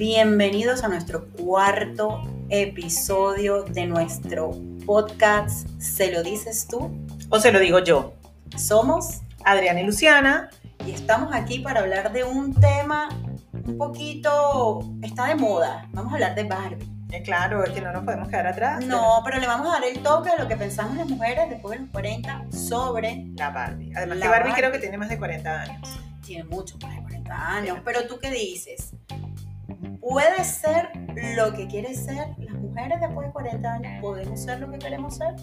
Bienvenidos a nuestro cuarto episodio de nuestro podcast ¿Se lo dices tú? ¿O se lo digo yo? Somos Adriana y Luciana. Y estamos aquí para hablar de un tema un poquito... está de moda. Vamos a hablar de Barbie. Eh, claro, es que no nos podemos quedar atrás. No, pero le vamos a dar el toque a lo que pensamos las mujeres después de los 40 sobre la Barbie. Además la que Barbie, creo que tiene más de 40 años. Tiene mucho más de 40 años. Pero tú qué dices? ¿Puede ser lo que quiere ser? ¿Las mujeres después de 40 años podemos ser lo que queremos ser?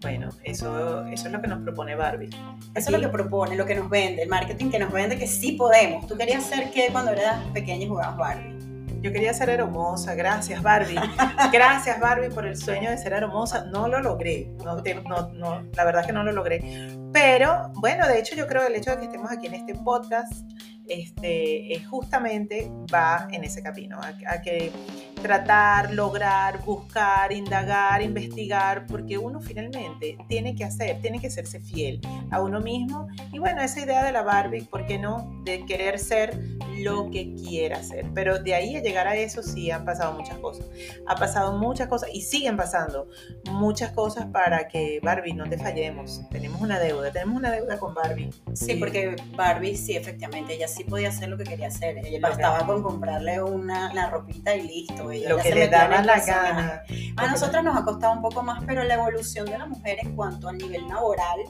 Bueno, eso, eso es lo que nos propone Barbie. Eso es lo que propone, lo que nos vende, el marketing que nos vende que sí podemos. ¿Tú querías ser qué cuando eras pequeña y jugabas Barbie? Yo quería ser hermosa, gracias Barbie. Gracias Barbie por el sueño de ser hermosa. No lo logré, no, no, no, la verdad que no lo logré. Pero bueno, de hecho yo creo que el hecho de que estemos aquí en este podcast este, justamente va en ese camino, a, que tratar, lograr, buscar, indagar, investigar, porque uno finalmente tiene que hacer, tiene que serse fiel a uno mismo. Y bueno, esa idea de la Barbie, ¿por qué no? De querer ser lo que quiera ser. Pero de ahí a llegar a eso sí han pasado muchas cosas. Ha pasado muchas cosas y siguen pasando muchas cosas para que Barbie no te fallemos. Tenemos una deuda, tenemos una deuda con Barbie. Sí, porque Barbie sí, efectivamente, ella sí podía hacer lo que quería hacer. Ella bastaba con comprarle una, la ropita y listo. Ella lo que le daba la gana. A nosotros nos ha costado un poco más, pero la evolución de la mujer en cuanto al nivel laboral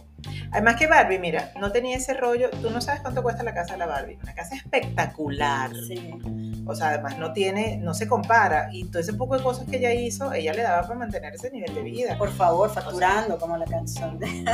Además que Barbie, mira, no tenía ese rollo, tú no sabes cuánto cuesta la casa de la Barbie, una casa espectacular. Sí. O sea, además no tiene, no se compara. Y todo ese poco de cosas que ella hizo, ella le daba para mantener ese nivel de vida. Por favor, facturando como la canción de...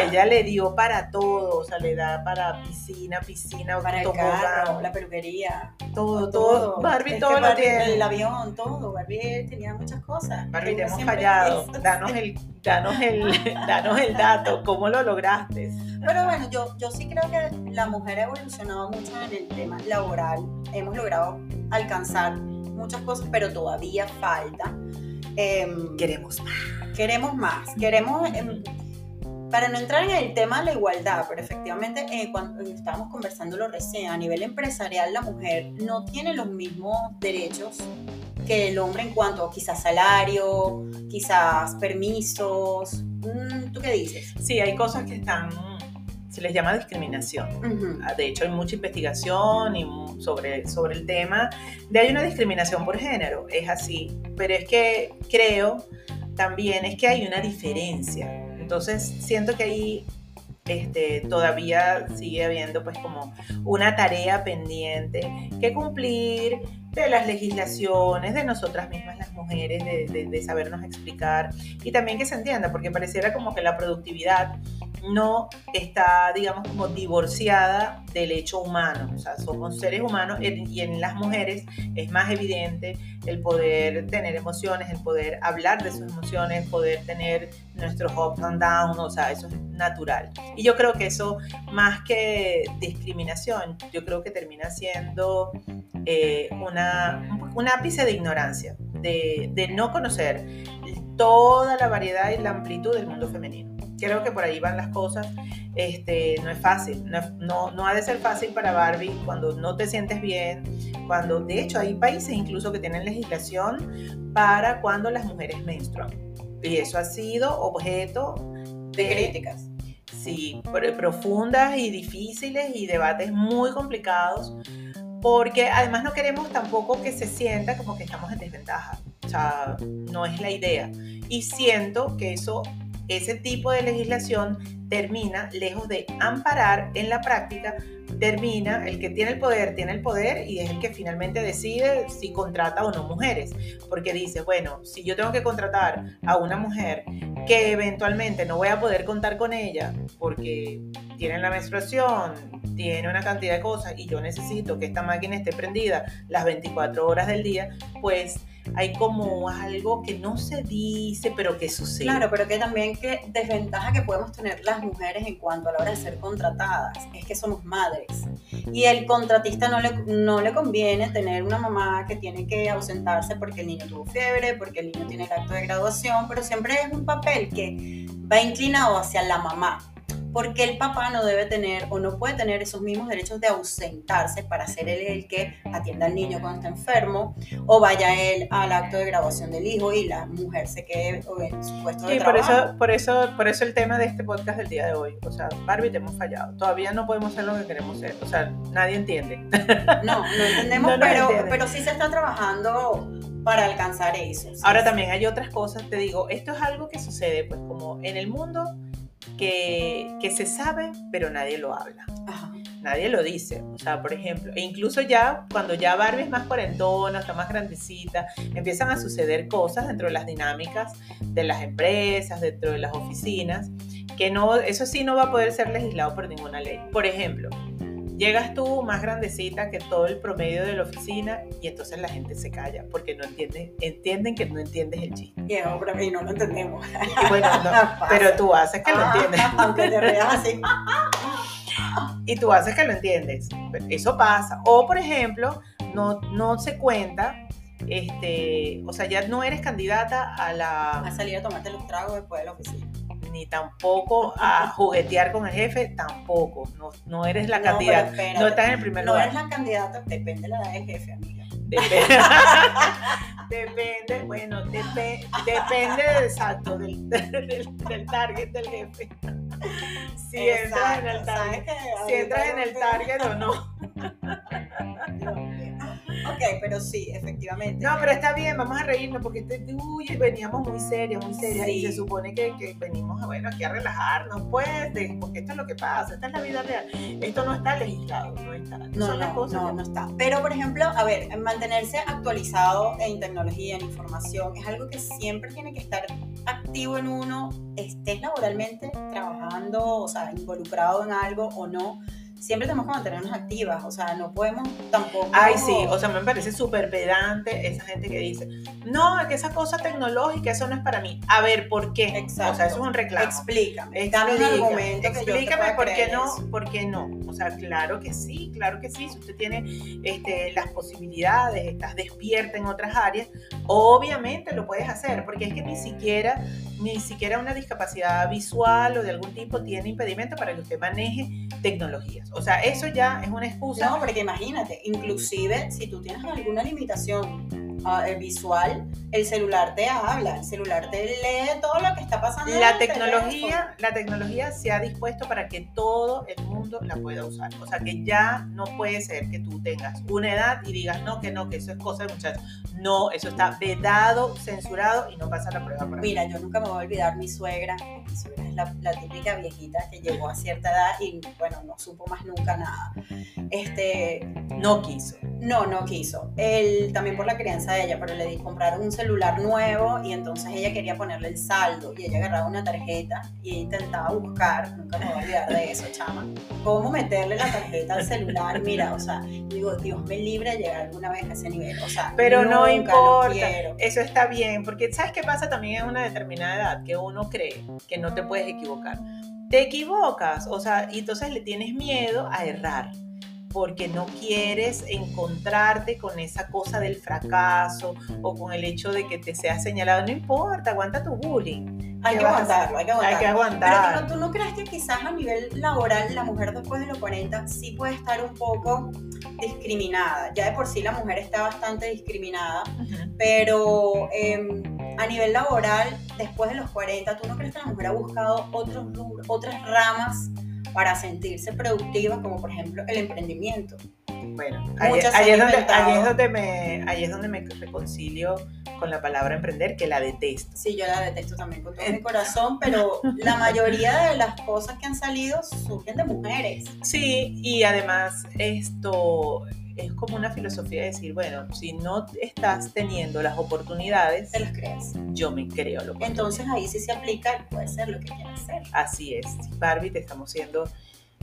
ella le dio para todo, o sea, le da para piscina, piscina, para el carro, la peluquería. Todo, todo. Barbie todo lo tiene. El avión, todo. Barbie tenía muchas cosas. Barbie, te hemos fallado. Danos el, danos el, danos el dato, ¿cómo lo lograste? Pero bueno, yo, yo sí creo que la mujer ha evolucionado mucho en el tema laboral. Hemos logrado alcanzar muchas cosas, pero todavía falta. Em, queremos más. Queremos más. Queremos, em, para no entrar en el tema de la igualdad, pero efectivamente eh, cuando estábamos conversándolo recién, a nivel empresarial la mujer no tiene los mismos derechos que el hombre en cuanto a quizás salario, quizás permisos. Mm, ¿Tú qué dices? Sí, hay cosas que están se les llama discriminación. Ah, de hecho, hay mucha investigación y sobre, sobre el tema de hay una discriminación por género, es así, pero es que creo también es que hay una diferencia. Entonces, siento que ahí este, todavía sigue habiendo pues como una tarea pendiente que cumplir de las legislaciones, de nosotras mismas las mujeres, de, de sabernos explicar y también que se entienda, porque pareciera como que la productividad no está, digamos, como divorciada del hecho humano. O sea, somos seres humanos y en las mujeres es más evidente el poder tener emociones, el poder hablar de sus emociones, poder tener nuestros ups and downs, o sea, eso es natural. Y yo creo que eso, más que discriminación, yo creo que termina siendo eh, una, un ápice de ignorancia, de, de no conocer toda la variedad y la amplitud del mundo femenino creo que por ahí van las cosas. Este, no es fácil, no, no, ha de ser fácil para Barbie cuando no te sientes bien, cuando de hecho hay países incluso que tienen legislación para cuando las mujeres menstruan. Y eso ha sido objeto de, críticas. Sí, profundas y difíciles y debates muy complicados, porque además no queremos tampoco que se sienta como que estamos en desventaja. O sea, no es la idea. Y siento que eso ese tipo de legislación termina, lejos de amparar en la práctica, termina, el que tiene el poder tiene el poder y es el que finalmente decide si contrata o no mujeres. Porque dice, bueno, si yo tengo que contratar a una mujer que eventualmente no voy a poder contar con ella porque tiene la menstruación, tiene una cantidad de cosas y yo necesito que esta máquina esté prendida las 24 horas del día, pues hay como algo que no se dice, pero que sucede. Claro, pero que también que desventaja que podemos tener las mujeres en cuanto a la hora de ser contratadas es que somos madres. Y el contratista no le, no le conviene tener una mamá que tiene que ausentarse porque el niño tuvo fiebre, porque el niño tiene el acto de graduación, pero siempre es un papel que va inclinado hacia la mamá. Porque el papá no debe tener o no puede tener esos mismos derechos de ausentarse para ser él el que atienda al niño cuando está enfermo o vaya él al acto de graduación del hijo y la mujer se quede en su puesto de trabajo. Por eso, por, eso, por eso el tema de este podcast del día de hoy. O sea, Barbie, te hemos fallado. Todavía no podemos ser lo que queremos ser. O sea, nadie entiende. No, no entendemos, pero, pero sí se está trabajando para alcanzar eso. Ahora también hay otras cosas, te digo, esto es algo que sucede pues como en el mundo que, que se sabe, pero nadie lo habla. Nadie lo dice. O sea, por ejemplo, e incluso ya cuando ya Barbie es más cuarentona, está más grandecita, empiezan a suceder cosas dentro de las dinámicas de las empresas, dentro de las oficinas, que no, eso sí no va a poder ser legislado por ninguna ley. Por ejemplo, Llegas tú más grandecita que todo el promedio de la oficina y entonces la gente se calla porque no entiende, entienden que no entiendes el chiste. Y hombre, y no lo entendemos. bueno, pero tú haces que lo ah, entiendes. Aunque te reas así. y tú haces que lo entiendes. Eso pasa. O, por ejemplo, no, no se cuenta este, o sea, ya no eres candidata a la... A salir a tomarte los tragos después de la oficina ni tampoco a juguetear con el jefe, tampoco. No, no eres la candidata. No estás en el primer lugar. No eres la candidata, depende de la edad del jefe, amiga. Depende, depende bueno, depende exacto del, del, target del jefe. Si entras en el target, si entras en el target o no. Ok, pero sí, efectivamente. No, pero está bien, vamos a reírnos porque este, uy, veníamos muy serios, muy serios y se supone que, que, venimos bueno, aquí a relajarnos, pues, porque esto es lo que pasa, esta es la vida real. Esto no está legislado, no está. No, no, no, no está. Pero, por ejemplo, a ver, mantenerse actualizado en tecnología, en información, es algo que siempre tiene que estar activo en uno, estés laboralmente trabajando, o sea, involucrado en algo o no siempre tenemos que mantenernos activas, o sea, no podemos tampoco... Ay, sí, o sea, me parece súper pedante esa gente que dice, no, es que esa cosa tecnológica, eso no es para mí. A ver, ¿por qué? Exacto. O sea, eso es un reclamo. Explícame. Explícame, explícame por qué no, por qué no. O sea, claro que sí, claro que sí. Si usted tiene este, las posibilidades, estás despierta en otras áreas, obviamente lo puedes hacer, porque es que ni siquiera, ni siquiera una discapacidad visual o de algún tipo tiene impedimento para que usted maneje O sea, eso ya es una excusa. No, porque imagínate, inclusive si tú tienes alguna limitación eh, visual, el celular te habla, el celular te lee todo lo que está pasando. La tecnología, la tecnología se ha dispuesto para que todo el mundo la pueda usar. O sea, que ya no puede ser que tú tengas una edad y digas, no, que no, que eso es cosa de muchachos. No, eso está vedado, censurado y no pasa la prueba. Mira, yo nunca me voy a olvidar mi suegra. Mi suegra la, la típica viejita que llegó a cierta edad y, bueno, no supo más nunca nada. Este, no quiso. No, no quiso. Él también por la crianza de ella, pero le di comprar un celular nuevo y entonces ella quería ponerle el saldo y ella agarraba una tarjeta y intentaba buscar, nunca me voy a olvidar de eso, chama, cómo meterle la tarjeta al celular. Mira, o sea, digo, Dios me libre de llegar alguna vez a ese nivel. O sea, pero no importa. Eso está bien, porque ¿sabes qué pasa también en una determinada edad? Que uno cree que no te puedes equivocar te equivocas, o sea, y entonces le tienes miedo a errar porque no quieres encontrarte con esa cosa del fracaso o con el hecho de que te seas señalado. No importa, aguanta tu bullying. Hay que aguantarlo, hay que aguantarlo. Hay que aguantar. Pero ¿tú no, crees que quizás a nivel laboral la mujer después de los 40 sí puede estar un poco discriminada? Ya de por sí la mujer está bastante discriminada, pero em, a nivel laboral, después de los 40, ¿tú no crees que la mujer ha buscado otros otras ramas para sentirse productiva, como por ejemplo el emprendimiento? Bueno, ahí, es donde, me, ahí es donde me reconcilio con la palabra emprender, que la detesto. Sí, yo la detesto también con todo mi corazón, pero la mayoría de las cosas que han salido surgen de mujeres. Sí, y además esto es como una filosofía de decir, bueno, si no estás teniendo las oportunidades, te las creas. Yo me creo lo que Entonces ahí sí se aplica, puede ser lo que quieras hacer. Así es. Barbie, te estamos siendo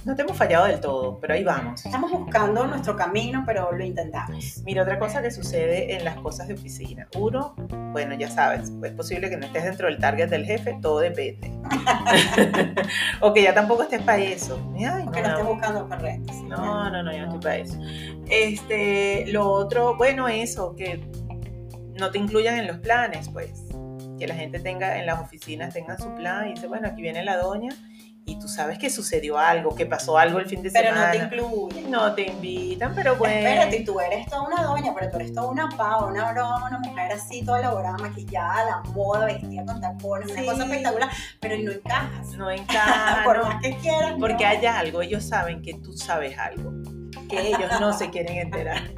no te hemos fallado del todo, pero ahí vamos. Estamos buscando nuestro camino, pero lo intentamos. Mira, otra cosa que sucede en las cosas de oficina. Uno, bueno, ya sabes, es posible que no estés dentro del target del jefe, todo depende. o que ya tampoco estés para eso. Ay, o que no, estés buscando. No, no, no, yo no estoy para eso. Este, lo otro, bueno, eso, que no te incluyan en los planes, pues. Que la gente tenga en las oficinas, tengan su plan y dice, bueno, aquí viene la doña y tú sabes que sucedió algo, que pasó algo el fin de semana. Pero no te incluyen. No te invitan, pero bueno. Espérate, tú eres toda una doña, pero tú eres toda una pava, una broma, una mujer así, toda elaborada, maquillada, la moda, vestida con tacones, una cosa espectacular, pero no encajas. No encajas. Por más que quieras. Porque hay algo, ellos saben que tú sabes algo, que ellos no se quieren enterar.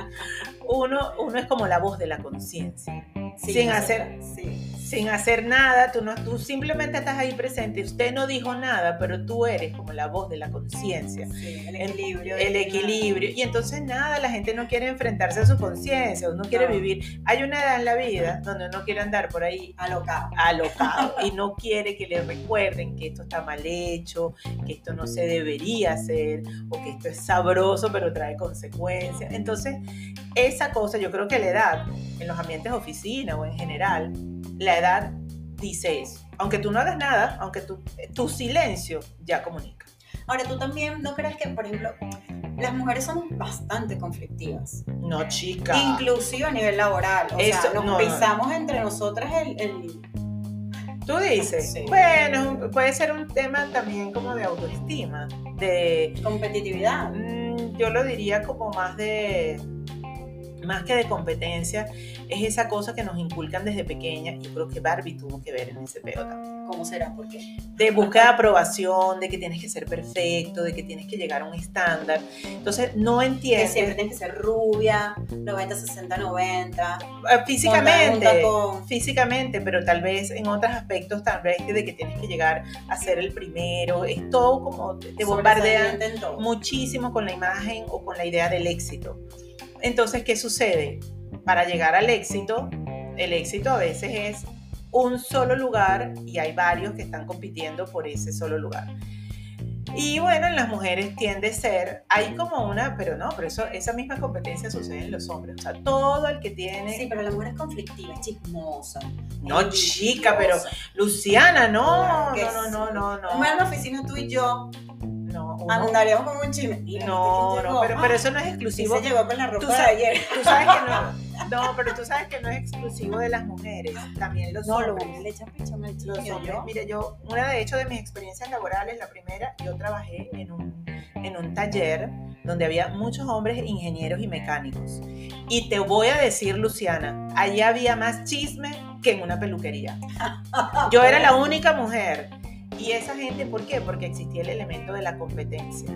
Uno, uno es como la voz de la conciencia. sin hacer, sí sin hacer nada, tú, no, tú simplemente estás ahí presente, usted no dijo nada, pero tú eres como la voz de la conciencia. el equilibrio. El, equilibrio. Y entonces nada, la gente no quiere enfrentarse a su conciencia, uno quiere vivir. Hay una edad en la vida donde uno quiere andar por ahí alocado, alocado y no quiere que le recuerden que esto está mal hecho, que esto no se debería hacer o que esto es sabroso pero trae consecuencias. Entonces, esa cosa, yo creo que la edad en los ambientes de oficina o en general, la edad dice eso. Aunque tú no hagas nada, aunque tu, tu silencio ya comunica. Ahora, tú también no crees que, por ejemplo, las mujeres somos bastante conflictivas. No, chica. Inclusive a nivel laboral. O sea, nos pisamos entre nosotras el, Tú dices, bueno, puede ser un tema también como de autoestima, de competitividad. Mm, yo lo diría como más de más que de competencia, es esa cosa que nos inculcan desde pequeña. Y creo que Barbie tuvo que ver en ese peo también. ¿Cómo será? ¿Por qué? De búsqueda de aprobación, de que tienes que ser perfecto, de que tienes que llegar a un estándar. Entonces, no entiendes. Que siempre tienes que ser rubia, 90, 60, 90. Físicamente, físicamente, pero tal vez en otros aspectos, tal vez de que tienes que llegar a ser el primero. Es todo como te bombardean muchísimo con la imagen o con la idea del éxito. Entonces, ¿qué sucede? Para llegar al éxito, el éxito a veces es un solo lugar y hay varios que están compitiendo por ese solo lugar. Y bueno, en las mujeres tiende a ser, hay como una, pero no, pero eso, esa misma competencia sucede en los hombres. O sea, todo el que tiene. Sí, pero la mujer es conflictiva, es chismosa. No, chica, pero Luciana, no, no, no, no, no, no. En la oficina tú y yo no, andaríamos como un chisme. no, no, pero, pero, eso no es exclusivo. se llegó con la ropa de ayer. Tú sabes que no, no, pero tú sabes que no es exclusivo de las mujeres, también los no, hombres. No, le echan pichón al Los hombres, mire, yo, una de hecho de mis experiencias laborales, la primera, yo trabajé en un, en un taller donde había muchos hombres ingenieros y mecánicos. Y te voy a decir, Luciana, allí había más chisme que en una peluquería. Yo era la única mujer y esa gente, ¿por qué? Porque existía el elemento de la competencia.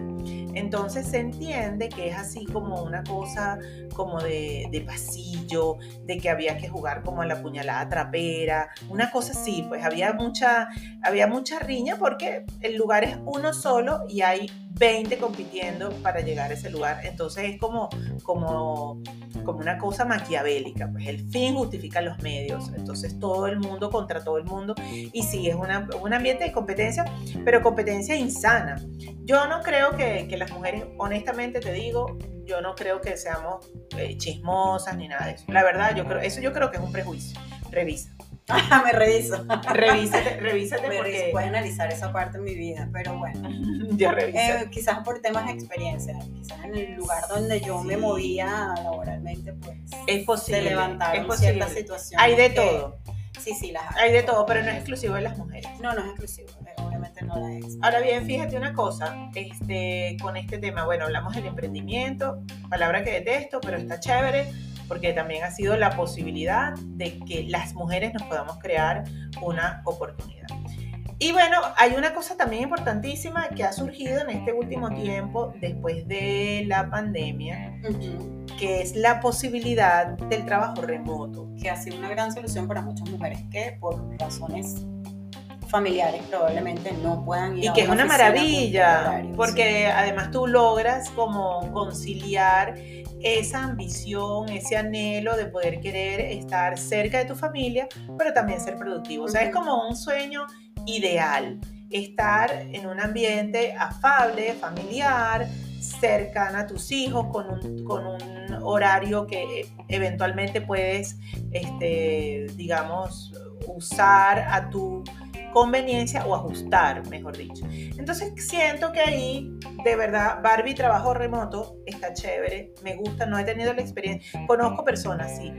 Entonces se entiende que es así como una cosa como de, pasillo, de que había que jugar como a la puñalada trapera, una cosa así, pues había mucha, había mucha riña porque el lugar es uno solo y hay 20 compitiendo para llegar a ese lugar. Entonces es como, como, como una cosa maquiavélica, pues el fin justifica los medios. Entonces todo el mundo contra todo el mundo. Y sí, es una, un ambiente de competencia, pero competencia insana. Yo no creo que, que las mujeres, honestamente te digo, yo no creo que seamos eh, chismosas ni nada de eso. La verdad, yo creo, eso yo creo que es un prejuicio. Revisa. me reviso. Revísate, revísate me porque... Voy a analizar esa parte de mi vida, pero bueno. ya eh, quizás por temas de experiencia, quizás en el lugar donde yo me movía laboralmente, pues... Es posible. Se levantaron es posible. ciertas situaciones. Hay de todo. Sí, sí, las hay. Hay de todo, pero no es exclusivo de las mujeres. No, no es exclusivo, obviamente no la es. Ahora bien, fíjate una cosa, este, con este tema, bueno, hablamos del emprendimiento, palabra que detesto, pero está chévere porque también ha sido la posibilidad de que las mujeres nos podamos crear una oportunidad. Y bueno, hay una cosa también importantísima que ha surgido en este último tiempo, después de la pandemia, que es la posibilidad del trabajo remoto. Que ha sido una gran solución para muchas mujeres que por razones familiares probablemente no puedan ir y que es una maravilla porque además tú logras como conciliar esa ambición, ese anhelo de poder querer estar cerca de tu familia, pero también ser productivo. O sea, es como un sueño ideal, estar en un ambiente afable, familiar, cercana a tus hijos, con un, con un horario que eventualmente puedes, este, digamos, usar a tu conveniencia o ajustar, mejor dicho. Entonces siento que ahí, de verdad, Barbie trabajo remoto está chévere, me gusta, no he tenido la experiencia, conozco personas, sí,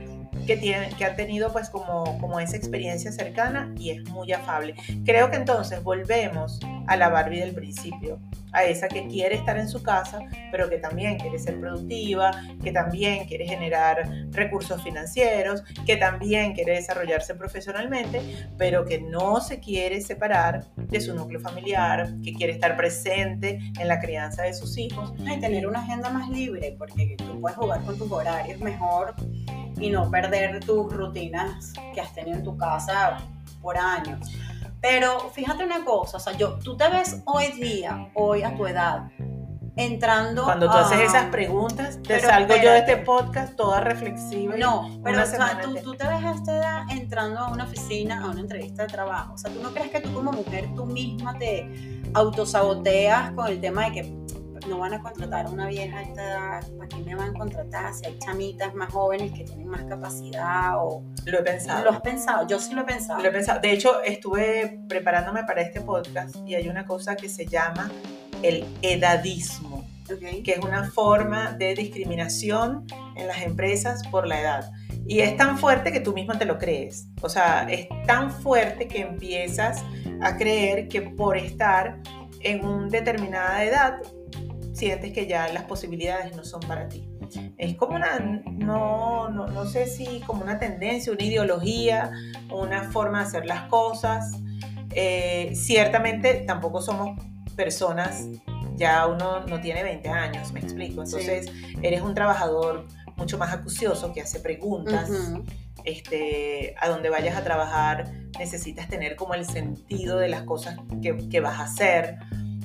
que, tienen, que tenido pues como, como esa experiencia cercana y es muy afable. Creo que entonces volvemos a la Barbie del principio, a esa que quiere estar en su casa, pero que también quiere ser productiva, que también quiere generar recursos financieros, que también quiere desarrollarse profesionalmente, pero que no se quiere separar de su núcleo familiar, que quiere estar presente en la crianza de sus hijos. Y tener una agenda más libre, porque tú puedes jugar con tus horarios mejor y no perder tus rutinas que has tenido en tu casa por años. Pero fíjate una cosa, o sea, yo, tú te ves hoy día, hoy a tu edad, entrando Cuando tú haces esas preguntas, te salgo yo de este podcast toda reflexiva. No, pero o sea, tú, tú, te ves a esta edad entrando a una oficina, a una entrevista de trabajo. O sea, tú no crees que tú como mujer tú misma te autosaboteas con el tema de que no van a contratar a una vieja a esta edad, ¿para qué me van a contratar? Si hay chamitas más jóvenes que tienen más capacidad o... Lo he pensado. Lo has pensado, yo sí lo he pensado. Lo he pensado. De hecho, estuve preparándome para este podcast y hay una cosa que se llama el edadismo, que es una forma de discriminación en las empresas por la edad. Y es tan fuerte que tú mismo te lo crees. O sea, es tan fuerte que empiezas a creer que por estar en una determinada edad sientes que ya las posibilidades no son para ti. Es como una, no, no, no sé si como una tendencia, una ideología, una forma de hacer las cosas. Eh, ciertamente tampoco somos personas, ya uno no tiene 20 años, me explico. Entonces eres un trabajador mucho más acucioso que hace preguntas. Este, a donde vayas a trabajar necesitas tener como el sentido de las cosas que, que vas a hacer.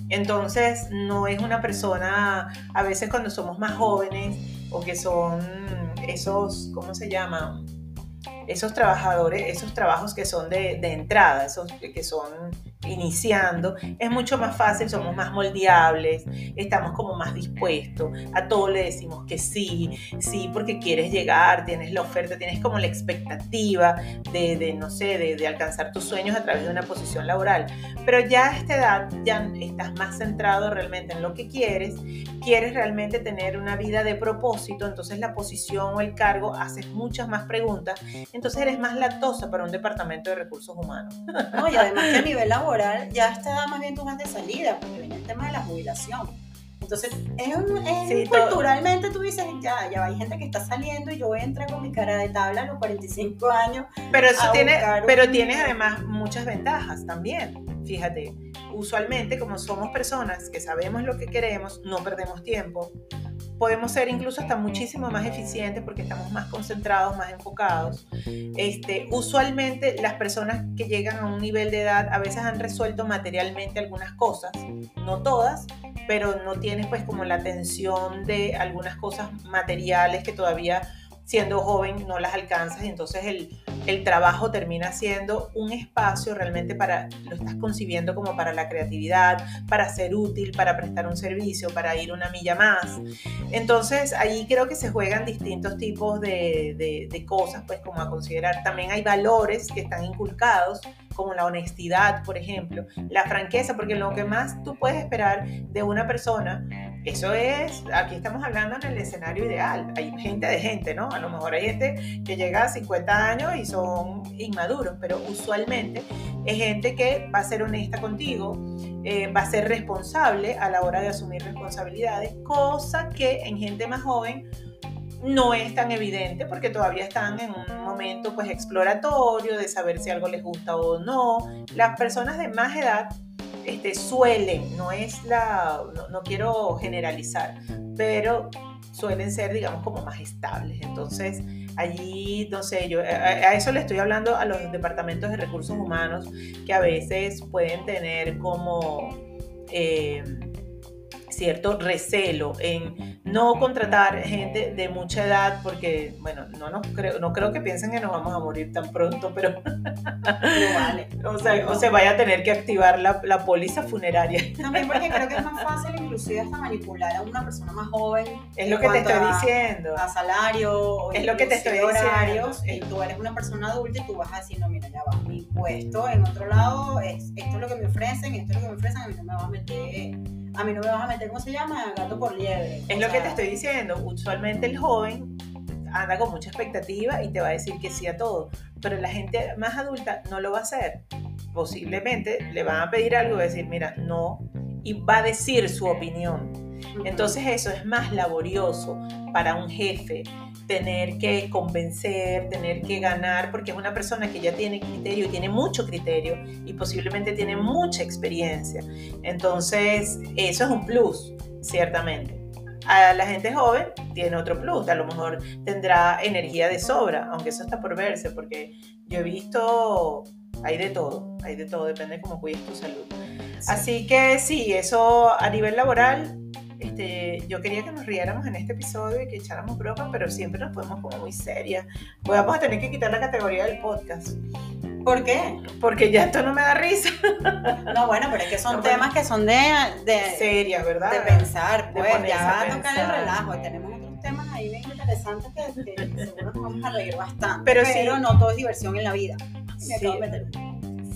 Entonces, no es una persona, a veces cuando somos más jóvenes o que son esos, ¿cómo se llama? Esos trabajadores, esos trabajos que son de, de entrada, esos que son iniciando, es mucho más fácil, somos más moldeables, estamos como más dispuestos, a todo le decimos que sí, sí, porque quieres llegar, tienes la oferta, tienes como la expectativa de, de no sé, de, de, alcanzar tus sueños a través de una posición laboral. Pero ya a esta edad ya estás más centrado realmente en lo que quieres, quieres realmente tener una vida de propósito, entonces la posición o el cargo haces muchas más preguntas, entonces eres más latosa para un departamento de recursos humanos. No, y además que a nivel laboral, ya está más bien tu más de salida, porque viene el tema de la jubilación. Entonces, es, culturalmente tú dices, ya, ya hay gente que está saliendo y yo voy a entrar con mi cara de tabla a los 45 años. Pero eso tiene, pero tiene además muchas ventajas también. Fíjate, usualmente como somos personas que sabemos lo que queremos, no perdemos tiempo, podemos ser incluso hasta muchísimo más eficientes porque estamos más concentrados, más enfocados. Este, usualmente las personas que llegan a un nivel de edad a veces han resuelto materialmente algunas cosas, no todas, pero no tienes pues como la atención de algunas cosas materiales que todavía siendo joven no las alcanzas y entonces el, el, trabajo termina siendo un espacio realmente para, lo estás concibiendo como para la creatividad, para ser útil, para prestar un servicio, para ir una milla más. Entonces ahí creo que se juegan distintos tipos de, de, de cosas, pues como a considerar. También hay valores que están inculcados como la honestidad, por ejemplo, la franqueza, porque lo que más tú puedes esperar de una persona, eso es, aquí estamos hablando en el escenario ideal, hay gente de gente, ¿no? A lo mejor hay gente que llega a 50 años y son inmaduros, pero usualmente es gente que va a ser honesta contigo, eh, va a ser responsable a la hora de asumir responsabilidades, cosa que en gente más joven no es tan evidente porque todavía están en un momento pues exploratorio de saber si algo les gusta o no. Las personas de más edad este, suelen, no es la, no, quiero generalizar, pero suelen ser, digamos, como más estables. Entonces, allí, no sé, yo a, eso le estoy hablando a los departamentos de recursos humanos que a veces pueden tener como... Eh, cierto recelo en no contratar gente de mucha edad porque, bueno, no, no, creo, no creo que piensen que nos vamos a morir tan pronto, pero vale. o, sea, o se vaya a tener que activar la, la, póliza funeraria. También porque creo que es más fácil inclusive hasta manipular a una persona más joven. Es lo que te estoy diciendo. A salario. O es lo que te estoy horarios, diciendo. Y tú eres una persona adulta y tú vas a decir, no, mira, ya va, mi puesto en otro lado, es, esto es lo que me ofrecen, esto es lo que me ofrecen, a mí no me va a meter a mí no me vas a meter, ¿cómo se llama? Gato por liebre. Es lo que te estoy diciendo. Usualmente el joven anda con mucha expectativa y te va a decir que sí a todo, pero la gente más adulta no lo va a hacer posiblemente le van a pedir algo y va a decir, mira, no, y va a decir su opinión. Entonces eso es más laborioso para un jefe, tener que convencer, tener que ganar, porque es una persona que ya tiene criterio, tiene mucho criterio y posiblemente tiene mucha experiencia. Entonces, eso es un plus, ciertamente. A la gente joven tiene otro plus, a lo mejor tendrá energía de sobra, aunque eso está por verse, porque yo he visto, hay de todo, hay de todo, depende de cómo cuides tu salud. Así que sí, eso a nivel laboral este, yo quería que nos riéramos en este episodio y que echáramos broma, pero siempre nos podemos como muy serias. Pues vamos a tener que quitar la categoría del podcast. ¿Por qué? Porque ya esto no me da risa. No, bueno, pero es que son temas que son de, de serias, ¿verdad? De pensar, pues ya va a tocar el relajo. Tenemos otros temas ahí bien interesantes que, que seguro nos vamos a reír bastante. Pero, pero no todo es diversión en la vida. Me acabo de meter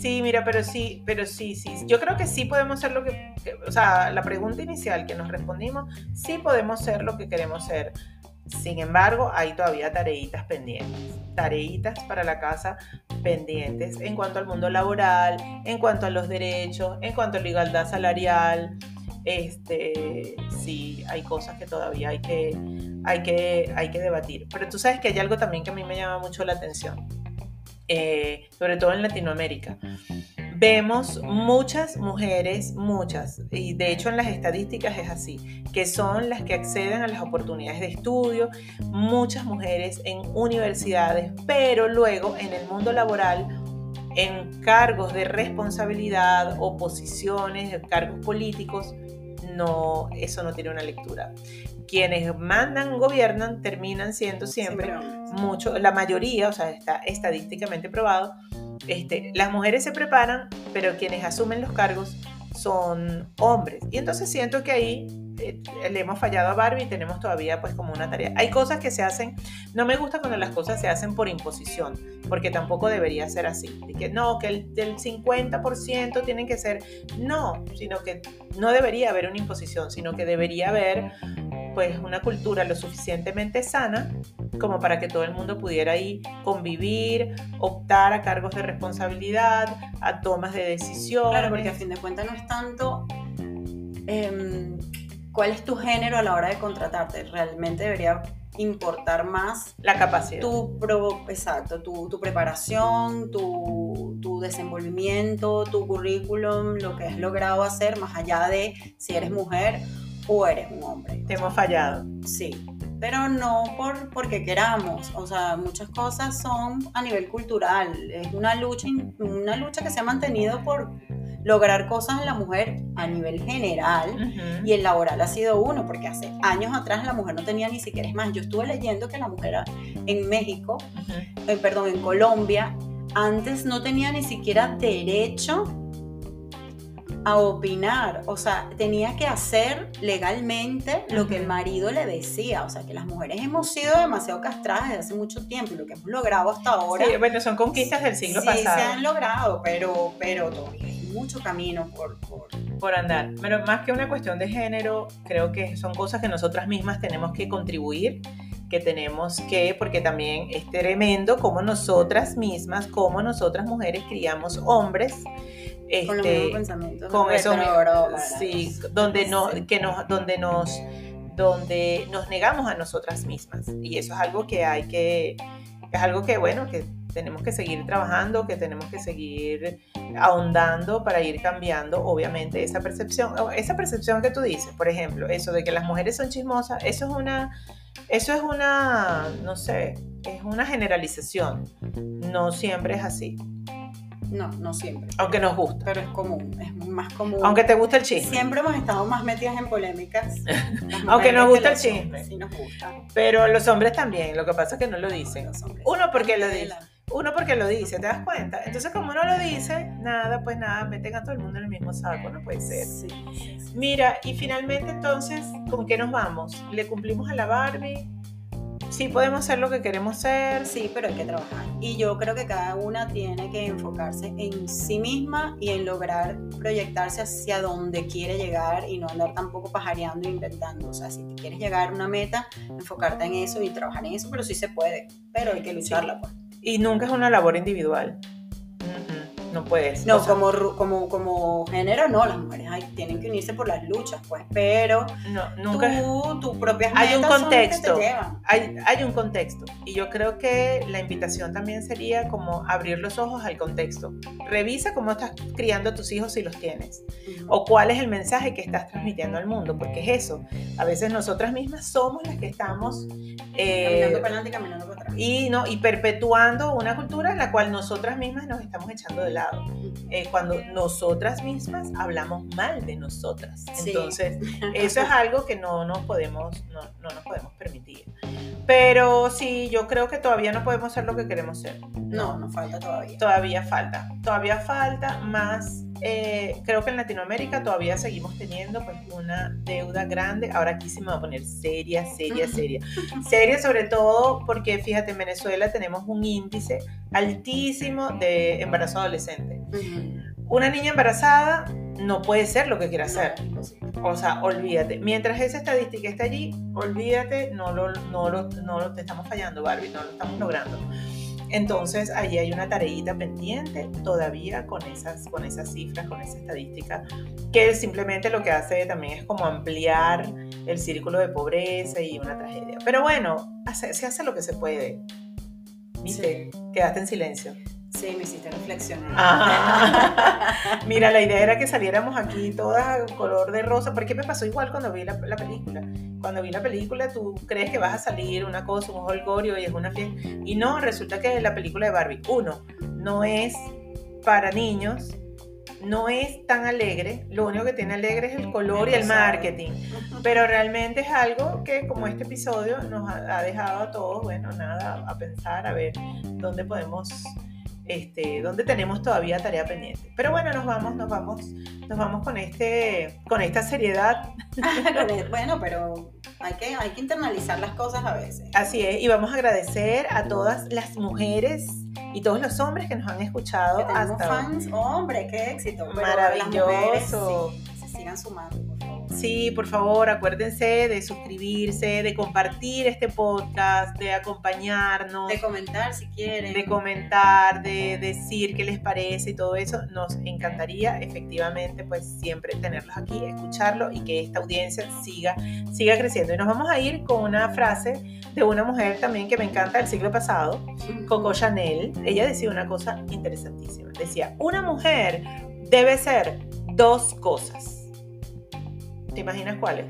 Sí, mira, pero sí, pero sí, sí. Yo creo que sí podemos ser lo que, o sea, la pregunta inicial que nos respondimos, sí podemos ser lo que queremos ser. Sin embargo, hay todavía tareitas pendientes, tareitas para la casa pendientes en cuanto al mundo laboral, en cuanto a los derechos, en cuanto a la igualdad salarial. Este, sí, hay cosas que todavía hay que, hay que, hay que debatir. Pero tú sabes que hay algo también que a mí me llama mucho la atención eh, sobre todo en Latinoamérica. Vemos muchas mujeres, muchas, y de hecho en las estadísticas es así, que son las que acceden a las oportunidades de estudio, muchas mujeres en universidades, pero luego en el mundo laboral en cargos de responsabilidad o posiciones, cargos políticos, no, eso no tiene una lectura. Quienes mandan, gobiernan, terminan siendo siempre mucho, la mayoría, o sea, está estadísticamente probado, este, las mujeres se preparan, pero quienes asumen los cargos son hombres. Y entonces siento que ahí eh, le hemos fallado a Barbie y tenemos todavía pues como una tarea. Hay cosas que se hacen, no me gusta cuando las cosas se hacen por imposición, porque tampoco debería ser así. Y que no, que el, del 50% tienen que ser, no, sino que no debería haber una imposición, sino que debería haber pues una cultura lo suficientemente sana como para que todo el mundo pudiera ahí convivir, optar a cargos de responsabilidad, a tomas de decisión. Claro, porque a fin de cuentas no es tanto em, cuál es tu género a la hora de contratarte. Realmente debería importar más la capacidad. Tu exacto, tu, tu preparación, tu, tu, desenvolvimiento, tu currículum, lo que has logrado hacer, más allá de si eres mujer o eres un hombre. Te hemos fallado. Sí, pero no por porque queramos, o sea, muchas cosas son a nivel cultural, es una lucha, una lucha que se ha mantenido por lograr cosas en la mujer a nivel general y el laboral ha sido uno, porque hace años atrás la mujer no tenía ni siquiera, es más, yo estuve leyendo que la mujer en México, eh, perdón, en Colombia, antes no tenía ni siquiera derecho a opinar, o sea, tenía que hacer legalmente lo que el marido le decía, o sea, que las mujeres hemos sido demasiado castradas desde hace mucho tiempo y lo que hemos logrado hasta ahora. Sí, bueno, son conquistas del siglo pasado. Sí, se han logrado, pero, pero todavía mucho camino por, por, por andar. Pero más que una cuestión de género, creo que son cosas que nosotras mismas tenemos que contribuir que tenemos que, porque también es tremendo como nosotras mismas, como nosotras mujeres criamos hombres con los este, pensamientos. Con eso, sí, donde, no, que nos, donde, nos, donde nos negamos a nosotras mismas. Y eso es algo que hay que, es algo que, bueno, que tenemos que seguir trabajando, que tenemos que seguir ahondando para ir cambiando, obviamente, esa percepción. Esa percepción que tú dices, por ejemplo, eso de que las mujeres son chismosas, eso es una, eso es una, no sé, es una generalización. No siempre es así. No, no siempre. Aunque nos gusta. Pero es común, es más común. Aunque te gusta el chisme. Siempre hemos estado más metidas en polémicas. Aunque nos gusta el chisme. Sí, nos gusta. Pero los hombres también, lo que pasa es que no lo dicen. Uno porque lo dice. Uno porque lo dice, ¿te das cuenta? Entonces, como no lo dice, nada, pues nada, meten a todo el mundo en el mismo saco, no puede ser. Sí, Mira, y finalmente entonces, ¿con qué nos vamos? ¿Le cumplimos a la Barbie? sí podemos ser lo que queremos ser. Sí, pero hay que trabajar. Y yo creo que cada una tiene que enfocarse en sí misma y en lograr proyectarse hacia donde quiere llegar y no andar tampoco pajareando e inventando. O sea, si te quieres llegar a una meta, enfocarte en eso y trabajar en eso, pero sí se puede, pero hay que lucharla. Pues. Y nunca es una labor individual. no puedes. No, como, como, como género, no, las mujeres tienen que unirse por las luchas, pues, pero no, nunca, tú, tus propias hay un contexto, Hay, hay un contexto, y yo creo que la invitación también sería como abrir los ojos al contexto. Revisa cómo estás criando a tus hijos si los tienes, o cuál es el mensaje que estás transmitiendo al mundo, porque es eso, a veces nosotras mismas somos las que estamos... Eh, caminando para adelante y caminando para atrás. Y, no, y perpetuando una cultura en la cual nosotras mismas nos estamos echando de lado. Eh, cuando nosotras mismas hablamos mal de nosotras. Entonces, eso es algo que no nos podemos, no, no, nos podemos permitir. Pero sí, yo creo que todavía no podemos ser lo que queremos ser. No, nos falta todavía. Todavía falta. Todavía falta más. Eh, creo que en Latinoamérica todavía seguimos teniendo pues una deuda grande. Ahora aquí sí me va a poner seria, seria, seria. seria sobre todo porque fíjate, en Venezuela tenemos un índice altísimo de embarazo adolescente. Una niña embarazada no puede ser lo que quiera hacer. O sea, olvídate. Mientras esa estadística está allí, olvídate, no lo, no lo, no lo te estamos fallando, Barbie, no lo estamos logrando. Entonces, allí hay una tareita pendiente todavía con esas, con esas cifras, con esa estadística, que simplemente lo que hace también es como ampliar el círculo de pobreza y una tragedia. Pero bueno, se hace lo que se puede. ¿Viste? Quedaste en silencio. Sí, me hiciste reflexionar. Ah. Mira, la idea era que saliéramos aquí todas color de rosa, porque me pasó igual cuando vi la, película. Cuando vi la película, tú crees que vas a salir una cosa, un holgorio y es una fiesta. Y no, resulta que la película de Barbie, uno, no es para niños, no es tan alegre, lo único que tiene alegre es el color y el marketing, pero realmente es algo que como este episodio nos ha dejado a todos, bueno, nada, a pensar, a ver dónde podemos este, donde tenemos todavía tarea pendiente. Pero bueno, nos vamos, nos vamos, nos vamos con este, con esta seriedad. bueno, pero hay que, hay que internalizar las cosas a veces. Así es, y vamos a agradecer a todas las mujeres y todos los hombres que nos han escuchado. Que hasta fans, hombre, qué éxito. Maravilloso. se sigan sumando. Sí, por favor, acuérdense de suscribirse, de compartir este podcast, de acompañarnos. De comentar si quieren. De comentar, de decir qué les parece y todo eso. Nos encantaría efectivamente pues siempre tenerlos aquí, escucharlo y que esta audiencia siga, siga creciendo. Y nos vamos a ir con una frase de una mujer también que me encanta del siglo pasado, Coco Chanel. Ella decía una cosa interesantísima. Decía, una mujer debe ser dos cosas ¿Te imaginas cuáles?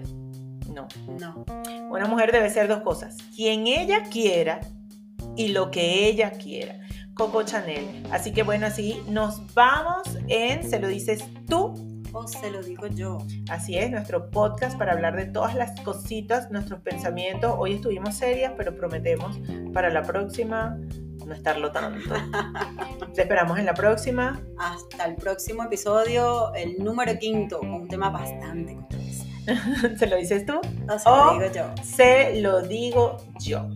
No. No. Una mujer debe ser dos cosas. Quien ella quiera y lo que ella quiera. Coco Chanel. Así que bueno, así nos vamos en Se lo dices tú. O se lo digo yo. Así es, nuestro podcast para hablar de todas las cositas, nuestros pensamientos. Hoy estuvimos serias, pero prometemos para la próxima no estarlo tanto. Te esperamos en la próxima. Hasta el próximo episodio, el número quinto, con un tema bastante ¿Se lo dices tú? O se lo digo yo. Se lo digo yo.